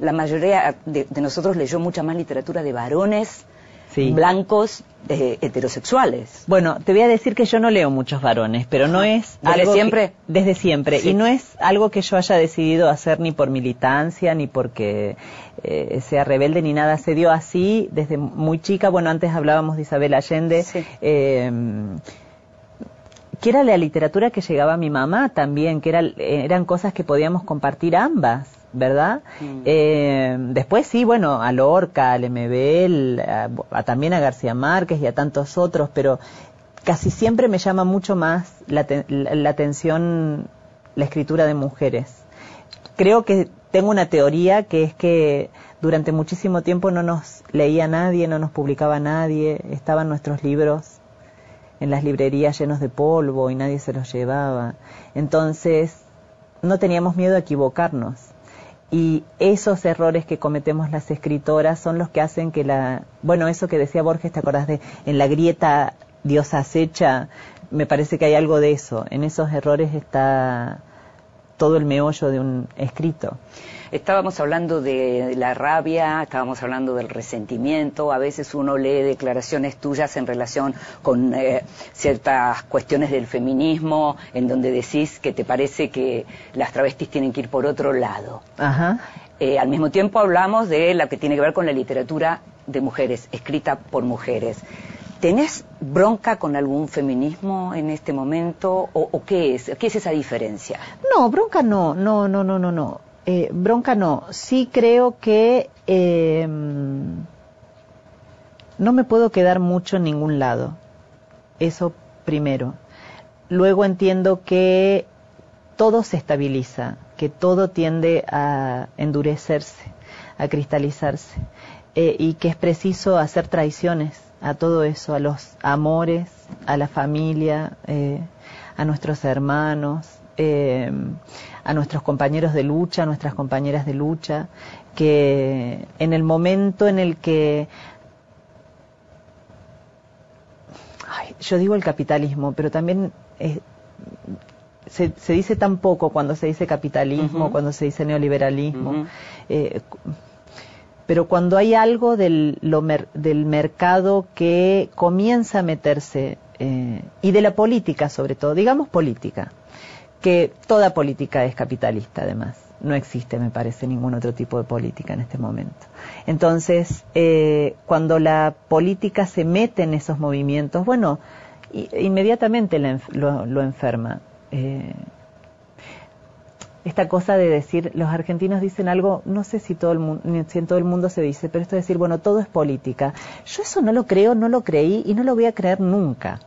la mayoría de, de nosotros leyó mucha más literatura de varones Sí. blancos eh, heterosexuales. Bueno, te voy a decir que yo no leo muchos varones, pero no es ¿Desde algo que- siempre? desde siempre Sí. y no es algo que yo haya decidido hacer ni por militancia ni porque eh, sea rebelde ni nada. Se dio así desde muy chica. Bueno, antes hablábamos de Isabel Allende. Sí. eh, que era la literatura que llegaba a mi mamá también, que era, eran cosas que podíamos compartir ambas, ¿verdad? Mm. Eh, después sí, bueno, a Lorca, al MBL, a- a- también a García Márquez y a tantos otros, pero casi siempre me llama mucho más la, te- la- la atención la escritura de mujeres. Creo que tengo una teoría que es que durante muchísimo tiempo no nos leía nadie, no nos publicaba nadie, estaban nuestros libros en las librerías llenos de polvo y nadie se los llevaba. Entonces, no teníamos miedo a equivocarnos. Y esos errores que cometemos las escritoras son los que hacen que la... Bueno, eso que decía Borges, ¿te acordás de en la grieta Dios acecha? Me parece que hay algo de eso. En esos errores está todo el meollo de un escrito. Estábamos hablando de la rabia, estábamos hablando del resentimiento, a veces uno lee declaraciones tuyas en relación con eh, ciertas cuestiones del feminismo, en donde decís que te parece que las travestis tienen que ir por otro lado. Ajá. Eh, al mismo tiempo hablamos de la que tiene que ver con la literatura de mujeres, escrita por mujeres. ¿Tenés bronca con algún feminismo en este momento o, o qué es? ¿Qué es esa diferencia? No, bronca no, no, no, no, no, no. Eh, bronca no. Sí creo que eh, no me puedo quedar mucho en ningún lado. Eso primero. Luego entiendo que todo se estabiliza, que todo tiende a endurecerse, a cristalizarse, eh, y que es preciso hacer traiciones a todo eso, a los amores, a la familia, eh, a nuestros hermanos, eh, a nuestros compañeros de lucha, a nuestras compañeras de lucha, que en el momento en el que Ay, yo digo el capitalismo, pero también eh, se, se dice tan poco cuando se dice capitalismo, cuando se dice neoliberalismo. Eh, pero cuando hay algo del, lo mer- del mercado que comienza a meterse eh, y de la política sobre todo, digamos política, que toda política es capitalista además. No existe, me parece, ningún otro tipo de política en este momento. Entonces, eh, cuando la política se mete en esos movimientos, bueno, inmediatamente lo, enferma. Eh, esta cosa de decir, los argentinos dicen algo, no sé si, todo el si en todo el mundo se dice, pero esto de decir, bueno, todo es política. Yo eso no lo creo, no lo creí y no lo voy a creer nunca,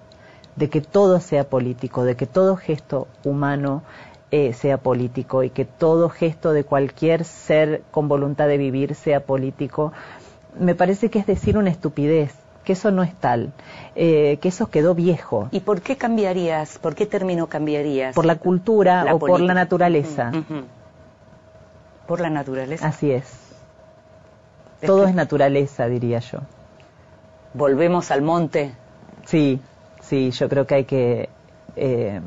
de que todo sea político, de que todo gesto humano eh, sea político y que todo gesto de cualquier ser con voluntad de vivir sea político. Me parece que es decir una estupidez que eso no es tal, eh, que eso quedó viejo. ¿Y por qué cambiarías? ¿Por qué término cambiarías? Por la cultura o por la naturaleza. ¿Por la naturaleza? Así es. Todo es naturaleza, diría yo. ¿Volvemos al monte? Sí, sí, yo creo que hay que eh,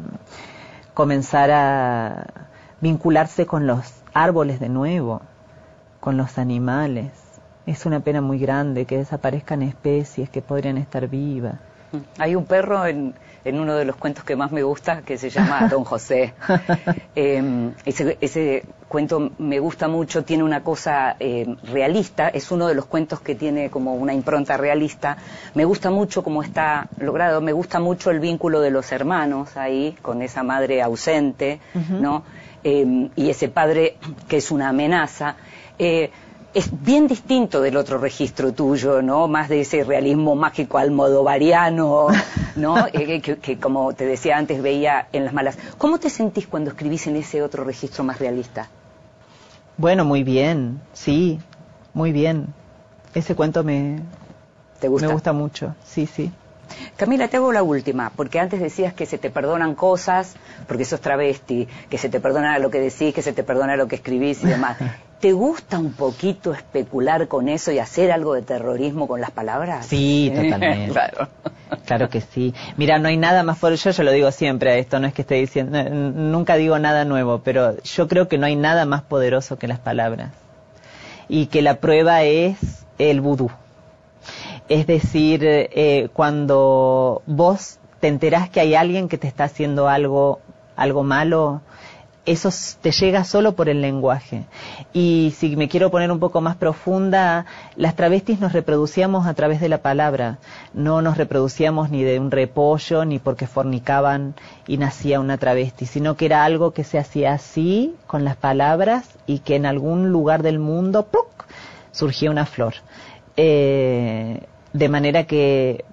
comenzar a vincularse con los árboles de nuevo, con los animales es una pena muy grande que desaparezcan especies que podrían estar vivas. (laughs) Hay un perro en, uno de los cuentos que más me gusta que se llama (laughs) Don José. (laughs) Em, ese, cuento me gusta mucho, tiene una cosa em, realista, es uno de los cuentos que tiene como una impronta realista. Me gusta mucho cómo está logrado, me gusta mucho el vínculo de los hermanos ahí, con esa madre ausente, ¿no? Em, y ese padre que es una amenaza. Es bien distinto del otro registro tuyo, ¿no? Más de ese realismo mágico almodovariano, ¿no? (laughs) Eh, que, como te decía antes veía en las malas. ¿Cómo te sentís cuando escribís en ese otro registro más realista? Bueno, muy bien, sí, muy bien. Ese cuento me, ¿Te gusta? me gusta mucho, sí, sí. Camila, te hago la última, porque antes decías que se te perdonan cosas, porque sos travesti, que se te perdona lo que decís, que se te perdona lo que escribís y demás. (laughs) ¿Te gusta un poquito especular con eso y hacer algo de terrorismo con las palabras? Sí, totalmente. (laughs) claro. claro que sí. Mira, no hay nada más por yo, yo lo digo siempre, esto no es que esté diciendo, nunca digo nada nuevo, pero yo creo que no hay nada más poderoso que las palabras. Y que la prueba es el vudú. Es decir, eh, cuando vos te enterás que hay alguien que te está haciendo algo, algo malo, eso te llega solo por el lenguaje. Y si me quiero poner un poco más profunda, las travestis nos reproducíamos a través de la palabra. No nos reproducíamos ni de un repollo, ni porque fornicaban y nacía una travesti, sino que era algo que se hacía así, con las palabras, y que en algún lugar del mundo surgía una flor. Eh, de manera que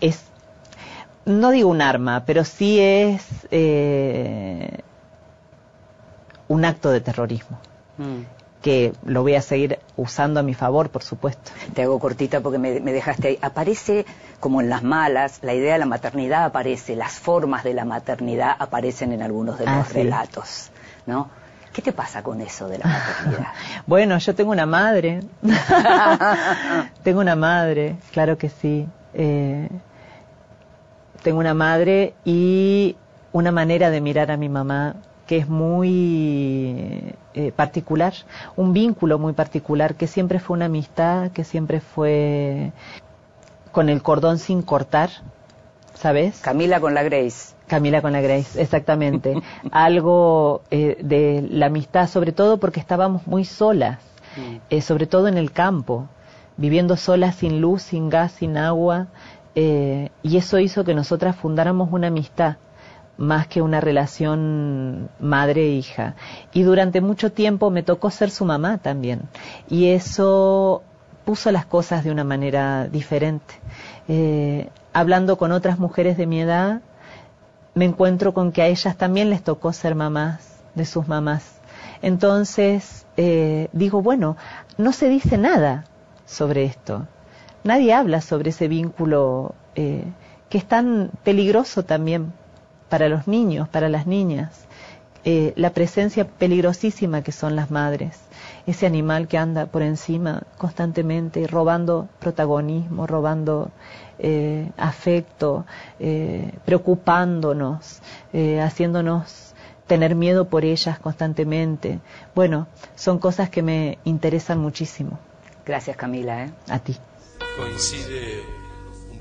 es, no digo un arma, pero sí es eh, un acto de terrorismo. Mm. que lo voy a seguir usando a mi favor, por supuesto. Te hago cortita porque me, dejaste ahí. Aparece, como en las malas, la idea de la maternidad aparece, las formas de la maternidad aparecen en algunos de los ah, relatos, ¿no? ¿Qué te pasa con eso de la maternidad? (laughs) bueno, yo tengo una madre. (laughs) tengo una madre, claro que sí. Eh, tengo una madre y una manera de mirar a mi mamá que es muy eh, particular, un vínculo muy particular, que siempre fue una amistad, que siempre fue con el cordón sin cortar, ¿sabes? Camila con la Grace. Camila con la Grace, exactamente. (laughs) Algo eh, de la amistad, sobre todo porque estábamos muy solas, mm. eh, sobre todo en el campo, viviendo solas sin luz, sin gas, sin agua, y eso hizo que nosotras fundáramos una amistad más que una relación madre-hija. Y durante mucho tiempo me tocó ser su mamá también. Y eso puso las cosas de una manera diferente. Eh, hablando con otras mujeres de mi edad, me encuentro con que a ellas también les tocó ser mamás de sus mamás. Entonces, eh, digo, bueno, no se dice nada sobre esto. Nadie habla sobre ese vínculo eh, que es tan peligroso también para los niños, para las niñas, eh, la presencia peligrosísima que son las madres, ese animal que anda por encima constantemente, robando protagonismo, robando eh, afecto, eh, preocupándonos, haciéndonos tener miedo por ellas constantemente. Bueno, son cosas que me interesan muchísimo. Gracias Camila. A ti. Coincide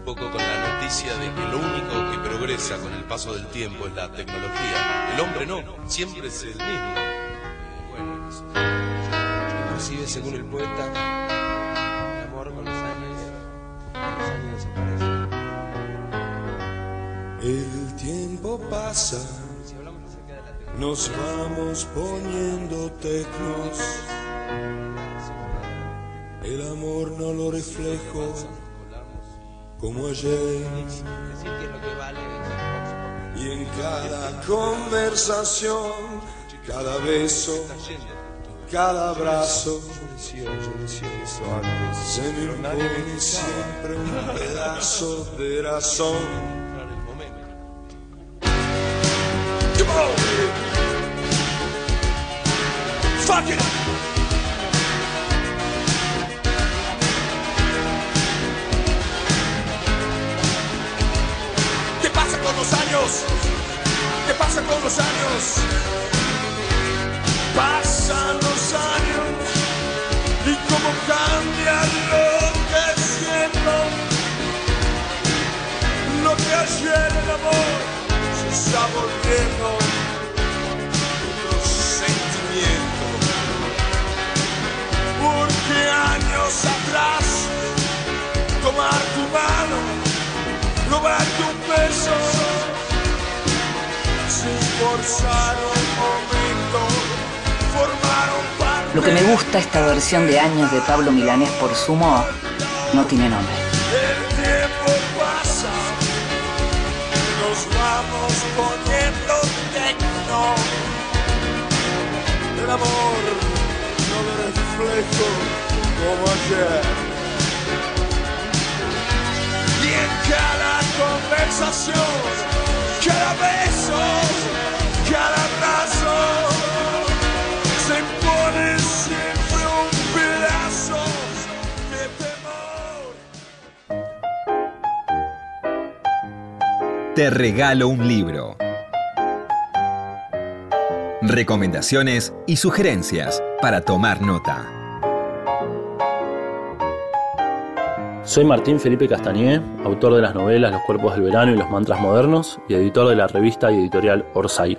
poco con la noticia de que lo único que progresa con el paso del tiempo es la tecnología. El hombre no, siempre es el mismo. Bueno, inclusive según el poeta, el amor con los años, con los años desaparece. El tiempo pasa, nos vamos poniendo tecnos. El amor no lo reflejo como ayer. Y en cada conversación, cada beso, cada abrazo, se me impone siempre un pedazo de razón. Fuck it. Años? ¿Qué pasa con los años? Pasan los años y cómo cambia lo que siento. Lo que ayer el amor se está volviendo otro sentimiento. Porque años atrás, tomar tu mano, robarte un beso, Lo que me gusta esta versión de Años de Pablo Milanés por sumo no tiene nombre. El tiempo pasa, nos vamos poniendo tecno. El amor no lo reflejo como ayer. Y en cada conversación, cada beso, cada abrazo, se impone siempre un pedazo de temor. Te regalo un libro. Recomendaciones y sugerencias para tomar nota. Soy Martín Felipe Castañé, autor de las novelas Los cuerpos del verano y los mantras modernos y editor de la revista y editorial Orsay.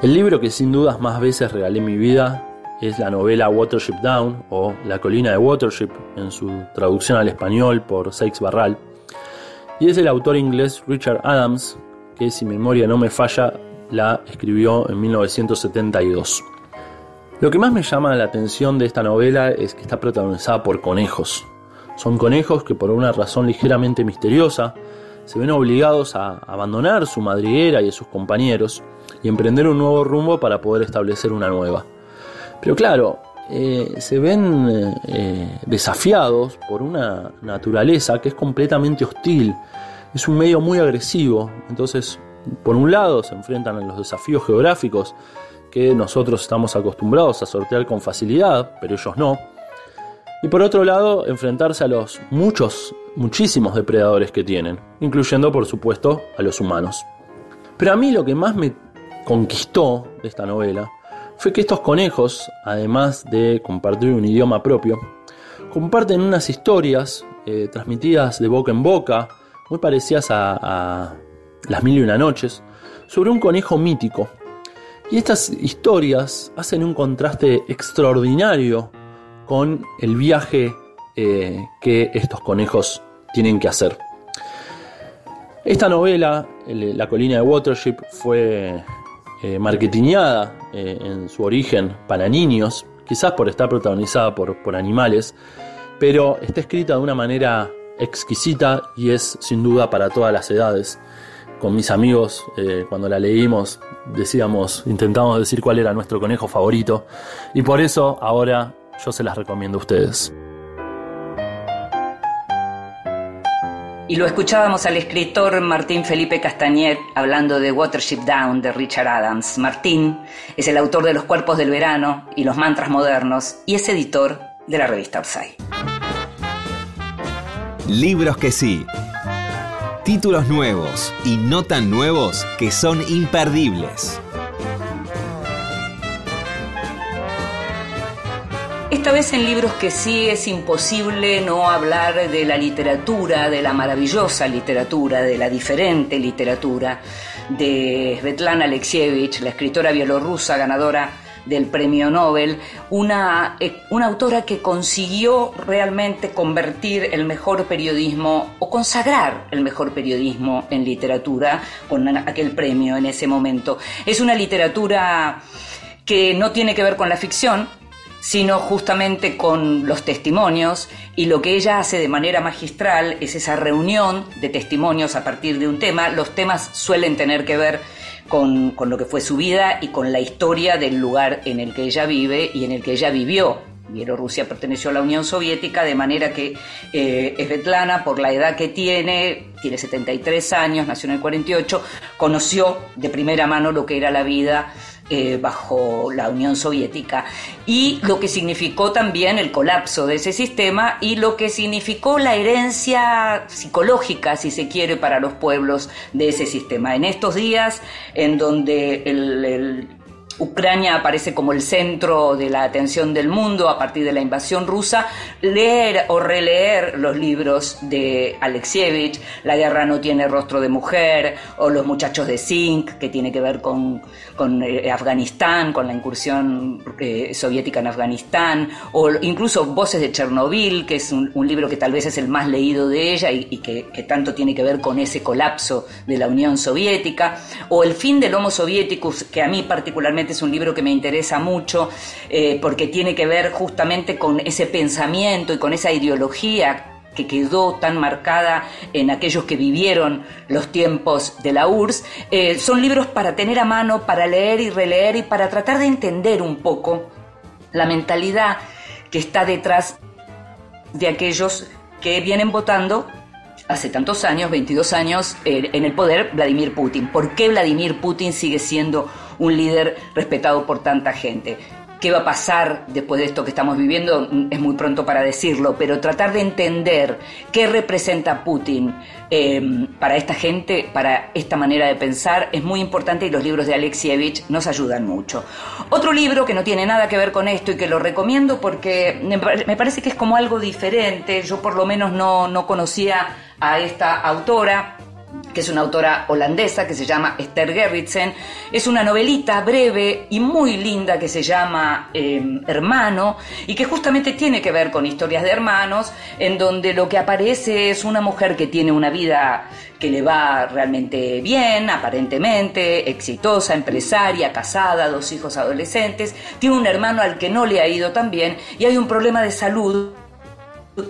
El libro que sin dudas más veces regalé en mi vida es la novela Watership Down o La colina de Watership en su traducción al español por Seix Barral. Y es el autor inglés Richard Adams, que si memoria no me falla, la escribió en 1972. Lo que más me llama la atención de esta novela es que está protagonizada por conejos. Son conejos que por una razón ligeramente misteriosa se ven obligados a abandonar su madriguera y a sus compañeros y emprender un nuevo rumbo para poder establecer una nueva. Pero claro, eh, se ven eh, eh, desafiados por una naturaleza que es completamente hostil. Es un medio muy agresivo. Entonces, por un lado, se enfrentan a los desafíos geográficos que nosotros estamos acostumbrados a sortear con facilidad, pero ellos no. Y por otro lado, enfrentarse a los muchos, muchísimos depredadores que tienen, incluyendo por supuesto a los humanos. Pero a mí lo que más me conquistó de esta novela fue que estos conejos, además de compartir un idioma propio, comparten unas historias eh, transmitidas de boca en boca, muy parecidas a, a Las Mil y Una Noches, sobre un conejo mítico. Y estas historias hacen un contraste extraordinario con el viaje eh, que estos conejos tienen que hacer. Esta novela, el- La colina de Watership, fue eh, eh, en su origen para niños, quizás por estar protagonizada por, por animales, pero está escrita de una manera exquisita y es sin duda para todas las edades. Con mis amigos, eh, cuando la leímos, decíamos, intentamos decir cuál era nuestro conejo favorito, y por eso ahora yo se las recomiendo a ustedes. Y lo escuchábamos al escritor Martín Felipe Castañet hablando de Watership Down de Richard Adams. Martín es el autor de Los cuerpos del verano y Los mantras modernos y es editor de la revista Orsay. Libros que sí. Títulos nuevos y no tan nuevos que son imperdibles. Esta vez en libros que sí es imposible no hablar de la literatura, de la maravillosa literatura, de la diferente literatura de Svetlana Alexievich, la escritora bielorrusa ganadora del premio Nobel, una, eh, una, autora que consiguió realmente convertir el mejor periodismo o consagrar el mejor periodismo en literatura con aquel premio en ese momento. Es una literatura que no tiene que ver con la ficción, sino justamente con los testimonios y lo que ella hace de manera magistral es esa reunión de testimonios a partir de un tema. Los temas suelen tener que ver con, lo que fue su vida y con la historia del lugar en el que ella vive y en el que ella vivió. Bielorrusia perteneció a la Unión Soviética, de manera que eh, Svetlana, por la edad que tiene, tiene 73 años, nació en el 48, conoció de primera mano lo que era la vida eh, bajo la Unión Soviética y lo que significó también el colapso de ese sistema y lo que significó la herencia psicológica, si se quiere, para los pueblos de ese sistema. En estos días en donde el Ucrania aparece como el centro de la atención del mundo a partir de la invasión rusa, leer o releer los libros de Alexievich, La guerra no tiene rostro de mujer, o Los muchachos de Zinc, que tiene que ver con, eh, Afganistán, con la incursión eh, soviética en Afganistán, o incluso Voces de Chernobyl, que es un, libro que tal vez es el más leído de ella y, que, tanto tiene que ver con ese colapso de la Unión Soviética, o El fin del Homo Soviéticus, que a mí particularmente es un libro que me interesa mucho eh, porque tiene que ver justamente con ese pensamiento y con esa ideología que quedó tan marcada en aquellos que vivieron los tiempos de la URSS, eh, son libros para tener a mano, para leer y releer y para tratar de entender un poco la mentalidad que está detrás de aquellos que vienen votando hace tantos años, 22 años, eh, en el poder Vladimir Putin. ¿Por qué Vladimir Putin sigue siendo un líder respetado por tanta gente? ¿Qué va a pasar después de esto que estamos viviendo? Es muy pronto para decirlo, pero tratar de entender qué representa Putin eh, para esta gente, para esta manera de pensar, es muy importante y los libros de Alexievich nos ayudan mucho. Otro libro que no tiene nada que ver con esto y que lo recomiendo porque me parece que es como algo diferente, yo por lo menos no, no conocía a esta autora que es una autora holandesa que se llama Esther Gerritsen. Es una novelita breve y muy linda que se llama em, Hermano y que justamente tiene que ver con historias de hermanos, en donde lo que aparece es una mujer que tiene una vida que le va realmente bien, aparentemente, exitosa, empresaria, casada, dos hijos adolescentes, tiene un hermano al que no le ha ido tan bien y hay un problema de salud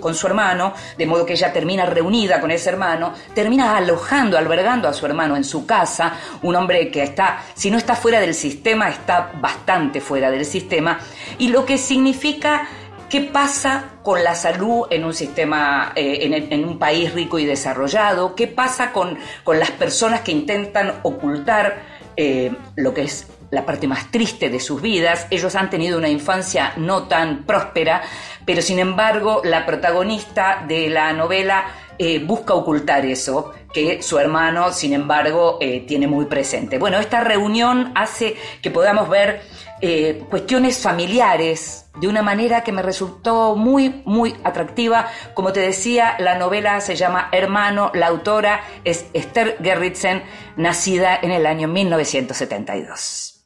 con su hermano, de modo que ella termina reunida con ese hermano, termina alojando, albergando a su hermano en su casa, un hombre que está, si no está fuera del sistema, está bastante fuera del sistema, y lo que significa qué pasa con la salud en un sistema, eh, en, un país rico y desarrollado, qué pasa con, con las personas que intentan ocultar eh, lo que es la parte más triste de sus vidas. Ellos han tenido una infancia no tan próspera, pero sin embargo la protagonista de la novela eh, busca ocultar eso que su hermano, sin embargo, eh, tiene muy presente. Bueno, esta reunión hace que podamos ver eh, cuestiones familiares de una manera que me resultó muy, muy atractiva. Como te decía, la novela se llama Hermano, la autora es Esther Gerritsen, nacida en el año 1972.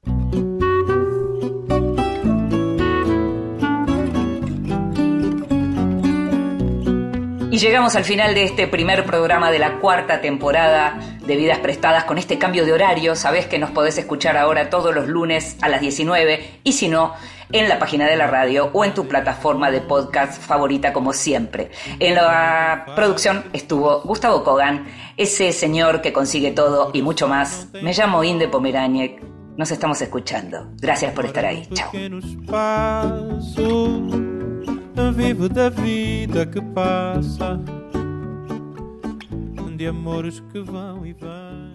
Y llegamos al final de este primer programa de la cuarta temporada de Vidas Prestadas con este cambio de horario. Sabes que nos podés escuchar ahora todos los lunes a las 19 y si no, en la página de la radio o en tu plataforma de podcast favorita como siempre. En la producción estuvo Gustavo Kogan, ese señor que consigue todo y mucho más. Me llamo Inde Pomeraniec. Nos estamos escuchando. Gracias por estar ahí. Chao. vivo da vida que passa, de amores que vão e vêm.